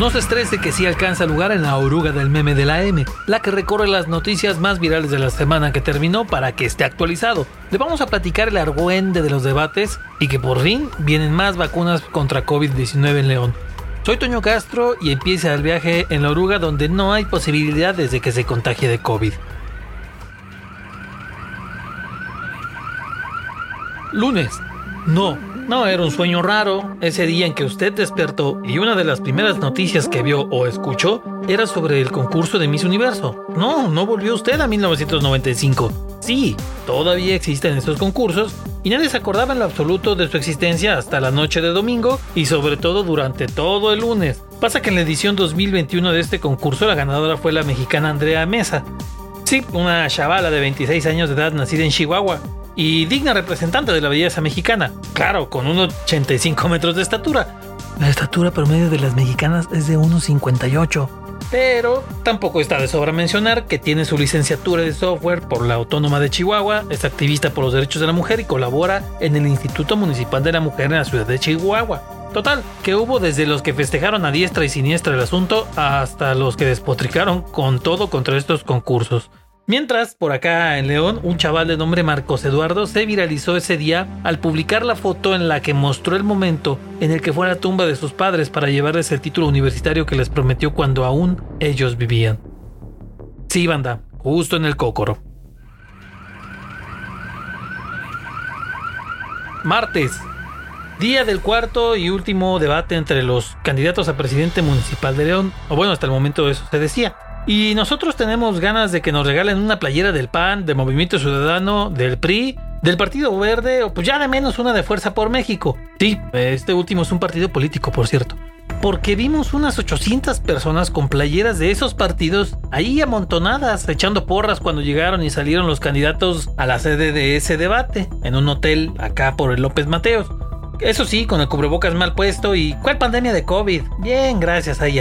No se estrese que sí alcanza lugar en la oruga del meme de la M, la que recorre las noticias más virales de la semana que terminó para que esté actualizado. Le vamos a platicar el argüende de los debates y que por fin vienen más vacunas contra COVID-19 en León. Soy Toño Castro y empieza el viaje en la oruga donde no hay posibilidades de que se contagie de COVID. Lunes. No, no era un sueño raro. Ese día en que usted despertó y una de las primeras noticias que vio o escuchó era sobre el concurso de Miss Universo. No, no volvió usted a 1995. Sí, todavía existen esos concursos y nadie se acordaba en lo absoluto de su existencia hasta la noche de domingo y sobre todo durante todo el lunes. Pasa que en la edición 2021 de este concurso la ganadora fue la mexicana Andrea Mesa. Sí, una chavala de 26 años de edad nacida en Chihuahua y digna representante de la belleza mexicana. Claro, con unos 85 metros de estatura. La estatura promedio de las mexicanas es de 1,58. Pero tampoco está de sobra mencionar que tiene su licenciatura de software por la Autónoma de Chihuahua, es activista por los derechos de la mujer y colabora en el Instituto Municipal de la Mujer en la ciudad de Chihuahua. Total, que hubo desde los que festejaron a diestra y siniestra el asunto hasta los que despotricaron con todo contra estos concursos. Mientras, por acá en León, un chaval de nombre Marcos Eduardo se viralizó ese día al publicar la foto en la que mostró el momento en el que fue a la tumba de sus padres para llevarles el título universitario que les prometió cuando aún ellos vivían. Sí, banda, justo en el cócoro. Martes, día del cuarto y último debate entre los candidatos a presidente municipal de León, o bueno, hasta el momento eso se decía. Y nosotros tenemos ganas de que nos regalen una playera del PAN, del Movimiento Ciudadano, del PRI, del Partido Verde o pues ya de menos una de Fuerza por México. Sí, este último es un partido político, por cierto. Porque vimos unas 800 personas con playeras de esos partidos ahí amontonadas, echando porras cuando llegaron y salieron los candidatos a la sede de ese debate, en un hotel acá por el López Mateos. Eso sí, con el cubrebocas mal puesto y ¿cuál pandemia de COVID? Bien, gracias, ahí.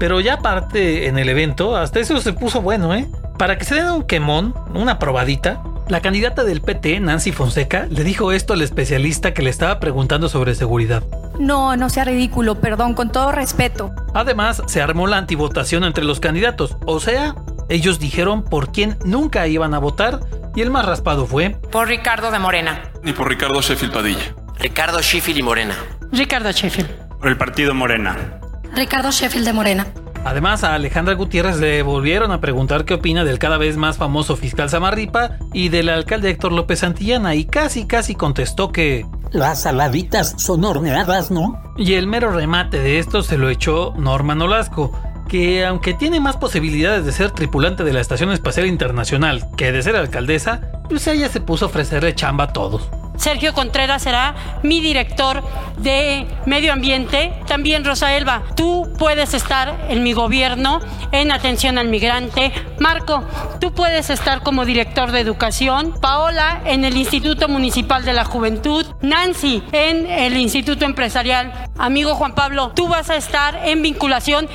Pero ya aparte en el evento, hasta eso se puso bueno, ¿eh? Para que se den un quemón, una probadita, la candidata del PT, Nancy Fonseca, le dijo esto al especialista que le estaba preguntando sobre seguridad. No, no sea ridículo, perdón, con todo respeto. Además, se armó la antivotación entre los candidatos, o sea, ellos dijeron por quién nunca iban a votar y el más raspado fue... Por Ricardo de Morena. Y por Ricardo Sheffield Padilla. Ricardo Sheffield y Morena. Ricardo Sheffield. Por el partido Morena. Ricardo Sheffield de Morena. Además, a Alejandra Gutiérrez le volvieron a preguntar qué opina del cada vez más famoso fiscal Samarripa y del alcalde Héctor López Santillana y casi casi contestó que... Las saladitas son horneadas, ¿no? Y el mero remate de esto se lo echó Norma Nolasco, que aunque tiene más posibilidades de ser tripulante de la Estación Espacial Internacional que de ser alcaldesa, pues ella se puso a ofrecerle chamba a todos. Sergio Contreras será mi director de medio ambiente. También Rosa Elba, tú puedes estar en mi gobierno en atención al migrante. Marco, tú puedes estar como director de educación. Paola en el Instituto Municipal de la Juventud. Nancy en el Instituto Empresarial. Amigo Juan Pablo, tú vas a estar en vinculación.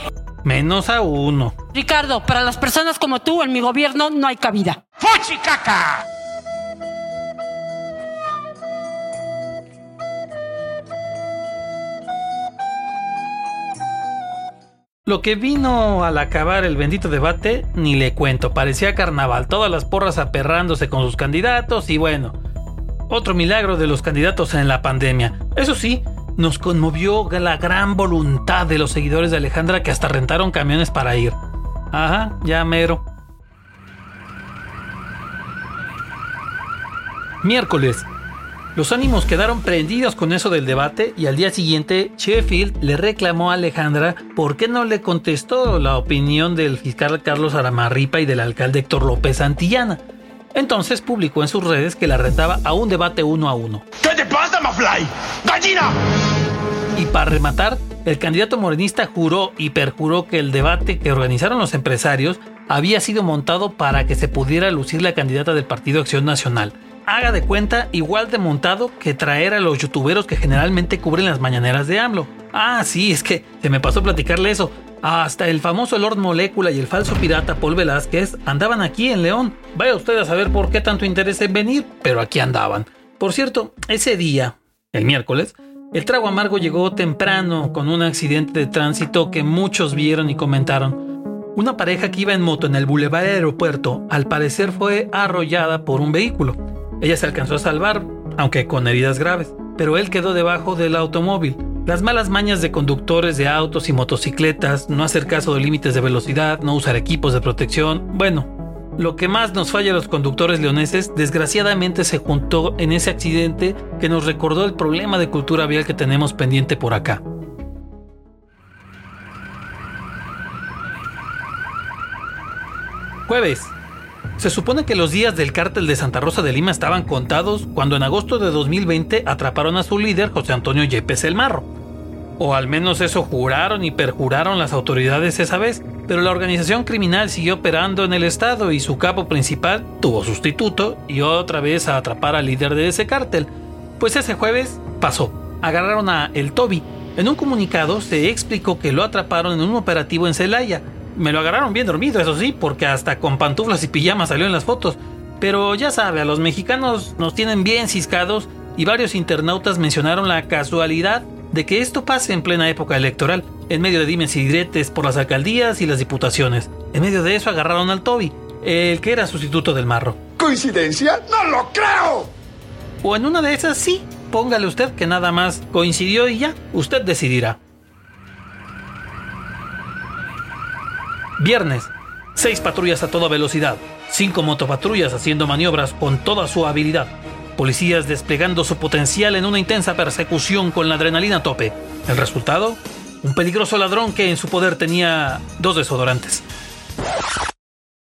Menos a uno. Ricardo, para las personas como tú en mi gobierno no hay cabida. ¡Fuchicaca! Lo que vino al acabar el bendito debate, ni le cuento, parecía carnaval, todas las porras aperrándose con sus candidatos y bueno, otro milagro de los candidatos en la pandemia. Eso sí, nos conmovió la gran voluntad de los seguidores de Alejandra que hasta rentaron camiones para ir. Ajá, ya mero. Miércoles, los ánimos quedaron prendidos con eso del debate y al día siguiente Sheffield le reclamó a Alejandra por qué no le contestó la opinión del fiscal Carlos Aramarripa y del alcalde Héctor López Santillana. Entonces publicó en sus redes que la retaba a un debate uno a uno. ¿Qué te pasa, Mafly? ¡Gallina! Y para rematar, el candidato morenista juró y perjuró que el debate que organizaron los empresarios había sido montado para que se pudiera lucir la candidata del Partido Acción Nacional haga de cuenta igual de montado que traer a los youtuberos que generalmente cubren las mañaneras de AMLO. Ah, sí, es que se me pasó platicarle eso. Hasta el famoso Lord Molécula y el falso pirata Paul Velázquez andaban aquí en León. Vaya usted a saber por qué tanto interés en venir, pero aquí andaban. Por cierto, ese día, el miércoles, El trago amargo llegó temprano con un accidente de tránsito que muchos vieron y comentaron. Una pareja que iba en moto en el Boulevard Aeropuerto al parecer fue arrollada por un vehículo. Ella se alcanzó a salvar, aunque con heridas graves, pero él quedó debajo del automóvil. Las malas mañas de conductores de autos y motocicletas, no hacer caso de límites de velocidad, no usar equipos de protección, bueno, lo que más nos falla a los conductores leoneses, desgraciadamente se juntó en ese accidente que nos recordó el problema de cultura vial que tenemos pendiente por acá. Jueves. Se supone que los días del cártel de Santa Rosa de Lima estaban contados cuando en agosto de 2020 atraparon a su líder José Antonio Yepes el Marro. O al menos eso juraron y perjuraron las autoridades esa vez, pero la organización criminal siguió operando en el estado y su capo principal tuvo sustituto y otra vez a atrapar al líder de ese cártel. Pues ese jueves pasó. Agarraron a El Toby. En un comunicado se explicó que lo atraparon en un operativo en Celaya, me lo agarraron bien dormido, eso sí, porque hasta con pantuflas y pijamas salió en las fotos. Pero ya sabe, a los mexicanos nos tienen bien ciscados y varios internautas mencionaron la casualidad de que esto pase en plena época electoral, en medio de dimes y diretes por las alcaldías y las diputaciones. En medio de eso agarraron al Toby, el que era sustituto del marro. ¿Coincidencia? ¡No lo creo! O en una de esas sí, póngale usted que nada más coincidió y ya, usted decidirá. Viernes, seis patrullas a toda velocidad, cinco motopatrullas haciendo maniobras con toda su habilidad, policías desplegando su potencial en una intensa persecución con la adrenalina a tope. El resultado, un peligroso ladrón que en su poder tenía dos desodorantes.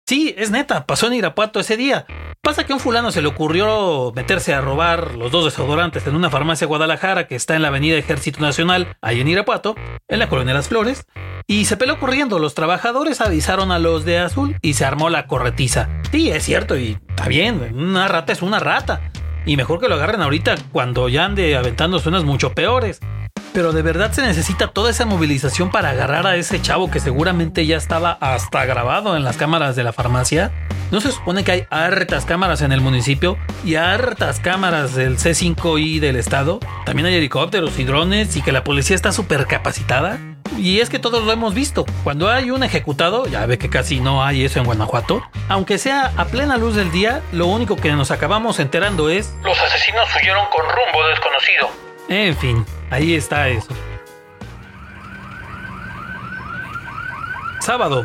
Sí, es neta, pasó en Irapuato ese día. Pasa que a un fulano se le ocurrió meterse a robar los dos desodorantes en una farmacia Guadalajara que está en la avenida Ejército Nacional, ahí en Irapuato, en la colonia Las Flores, y se peló corriendo. Los trabajadores avisaron a los de azul y se armó la corretiza. Sí, es cierto, y está bien, una rata es una rata. Y mejor que lo agarren ahorita cuando ya ande aventando suenas mucho peores. Pero de verdad se necesita toda esa movilización para agarrar a ese chavo que seguramente ya estaba hasta grabado en las cámaras de la farmacia. ¿No se supone que hay hartas cámaras en el municipio y hartas cámaras del C5I del estado? También hay helicópteros y drones y que la policía está súper capacitada. Y es que todos lo hemos visto. Cuando hay un ejecutado, ya ve que casi no hay eso en Guanajuato, aunque sea a plena luz del día, lo único que nos acabamos enterando es... Los asesinos huyeron con rumbo desconocido. En fin, ahí está eso. Sábado.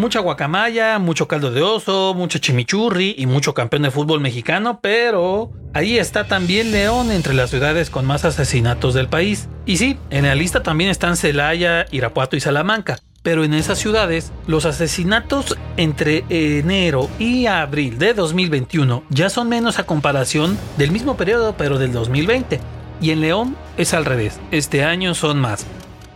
Mucha guacamaya, mucho caldo de oso, mucho chimichurri y mucho campeón de fútbol mexicano, pero ahí está también León entre las ciudades con más asesinatos del país. Y sí, en la lista también están Celaya, Irapuato y Salamanca. Pero en esas ciudades, los asesinatos entre enero y abril de 2021 ya son menos a comparación del mismo periodo, pero del 2020. Y en León es al revés, este año son más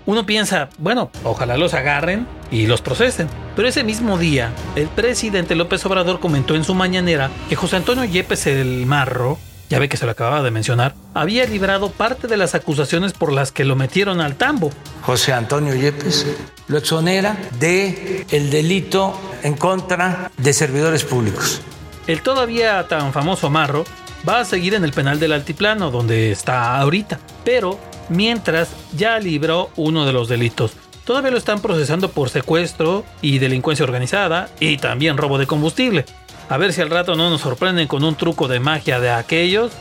uno piensa, bueno, ojalá los agarren y los procesen. Pero ese mismo día, el presidente López Obrador comentó en su mañanera que José Antonio Yepes el Marro, ya ve que se lo acababa de mencionar, había librado parte de las acusaciones por las que lo metieron al tambo. José Antonio Yepes lo exonera de el delito en contra de servidores públicos. El todavía tan famoso Marro va a seguir en el penal del altiplano donde está ahorita, pero mientras ya libró uno de los delitos. Todavía lo están procesando por secuestro y delincuencia organizada y también robo de combustible. A ver si al rato no nos sorprenden con un truco de magia de aquellos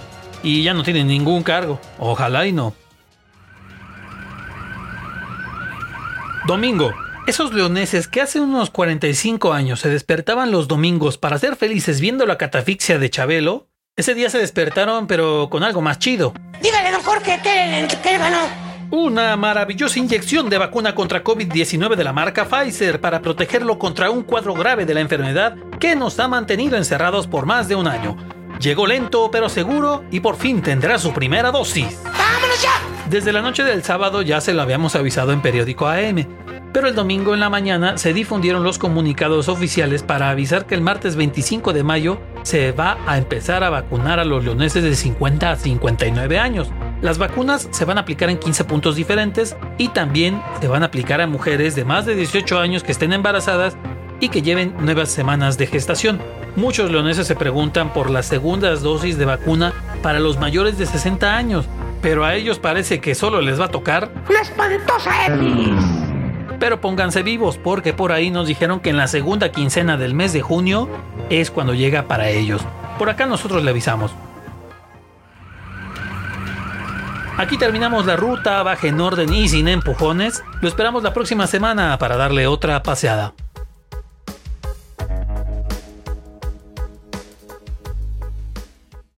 y ya no tienen ningún cargo. Ojalá y no. Domingo. Esos leoneses que hace unos 45 años se despertaban los domingos para ser felices viendo la catafixia de Chabelo, ese día se despertaron pero con algo más chido. Dígale, don Jorge, ¿qué, qué ganó? Una maravillosa inyección de vacuna contra COVID-19 de la marca Pfizer para protegerlo contra un cuadro grave de la enfermedad que nos ha mantenido encerrados por más de un año. Llegó lento pero seguro y por fin tendrá su primera dosis. ¡Vámonos ya! Desde la noche del sábado ya se lo habíamos avisado en periódico AM, pero el domingo en la mañana se difundieron los comunicados oficiales para avisar que el martes 25 de mayo se va a empezar a vacunar a los leoneses de 50 a 59 años. Las vacunas se van a aplicar en 15 puntos diferentes y también se van a aplicar a mujeres de más de 18 años que estén embarazadas y que lleven nuevas semanas de gestación. Muchos leoneses se preguntan por las segundas dosis de vacuna para los mayores de 60 años, pero a ellos parece que solo les va a tocar la espantosa X. Pero pónganse vivos porque por ahí nos dijeron que en la segunda quincena del mes de junio es cuando llega para ellos. Por acá nosotros le avisamos. Aquí terminamos la ruta, baja en orden y sin empujones. Lo esperamos la próxima semana para darle otra paseada.